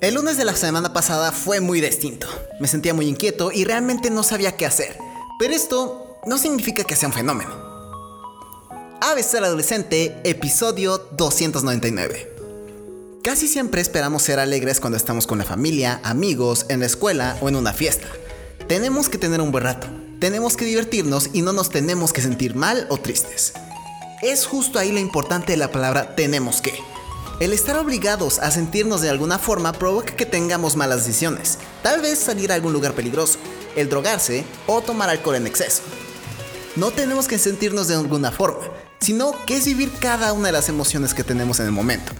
El lunes de la semana pasada fue muy distinto. Me sentía muy inquieto y realmente no sabía qué hacer. Pero esto no significa que sea un fenómeno. ABC Adolescente, episodio 299. Casi siempre esperamos ser alegres cuando estamos con la familia, amigos, en la escuela o en una fiesta. Tenemos que tener un buen rato, tenemos que divertirnos y no nos tenemos que sentir mal o tristes. Es justo ahí lo importante de la palabra tenemos que. El estar obligados a sentirnos de alguna forma provoca que tengamos malas decisiones, tal vez salir a algún lugar peligroso, el drogarse o tomar alcohol en exceso. No tenemos que sentirnos de alguna forma, sino que es vivir cada una de las emociones que tenemos en el momento.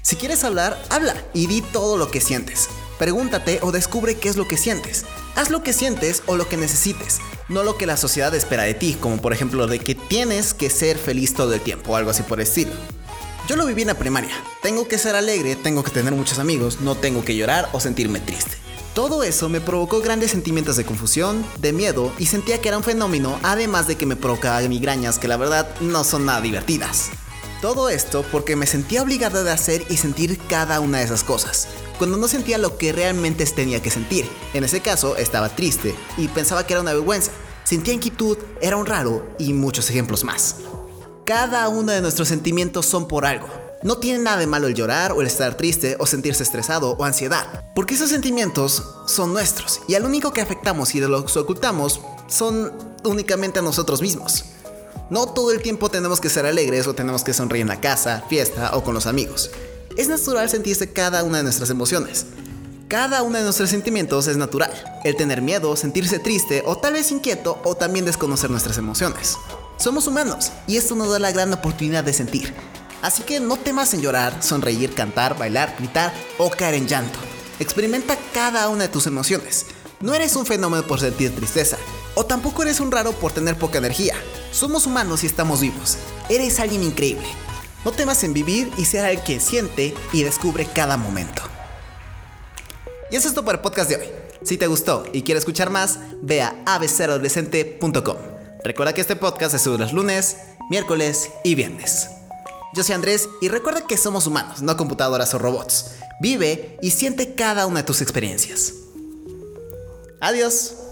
Si quieres hablar, habla y di todo lo que sientes. Pregúntate o descubre qué es lo que sientes. Haz lo que sientes o lo que necesites, no lo que la sociedad espera de ti, como por ejemplo de que tienes que ser feliz todo el tiempo o algo así por el estilo. Yo lo viví en la primaria. Tengo que ser alegre, tengo que tener muchos amigos, no tengo que llorar o sentirme triste. Todo eso me provocó grandes sentimientos de confusión, de miedo y sentía que era un fenómeno, además de que me provocaba migrañas que la verdad no son nada divertidas. Todo esto porque me sentía obligada de hacer y sentir cada una de esas cosas, cuando no sentía lo que realmente tenía que sentir. En ese caso estaba triste y pensaba que era una vergüenza, sentía inquietud, era un raro y muchos ejemplos más. Cada uno de nuestros sentimientos son por algo. No tiene nada de malo el llorar o el estar triste o sentirse estresado o ansiedad, porque esos sentimientos son nuestros y al único que afectamos y de los ocultamos son únicamente a nosotros mismos. No todo el tiempo tenemos que ser alegres o tenemos que sonreír en la casa, fiesta o con los amigos. Es natural sentirse cada una de nuestras emociones. Cada uno de nuestros sentimientos es natural. El tener miedo, sentirse triste o tal vez inquieto o también desconocer nuestras emociones. Somos humanos y esto nos da la gran oportunidad de sentir. Así que no temas en llorar, sonreír, cantar, bailar, gritar o caer en llanto. Experimenta cada una de tus emociones. No eres un fenómeno por sentir tristeza, o tampoco eres un raro por tener poca energía. Somos humanos y estamos vivos. Eres alguien increíble. No temas en vivir y ser el que siente y descubre cada momento. Y eso es todo para el podcast de hoy. Si te gustó y quieres escuchar más, ve a abceradolescente.com. Recuerda que este podcast se sube los lunes, miércoles y viernes. Yo soy Andrés y recuerda que somos humanos, no computadoras o robots. Vive y siente cada una de tus experiencias. Adiós.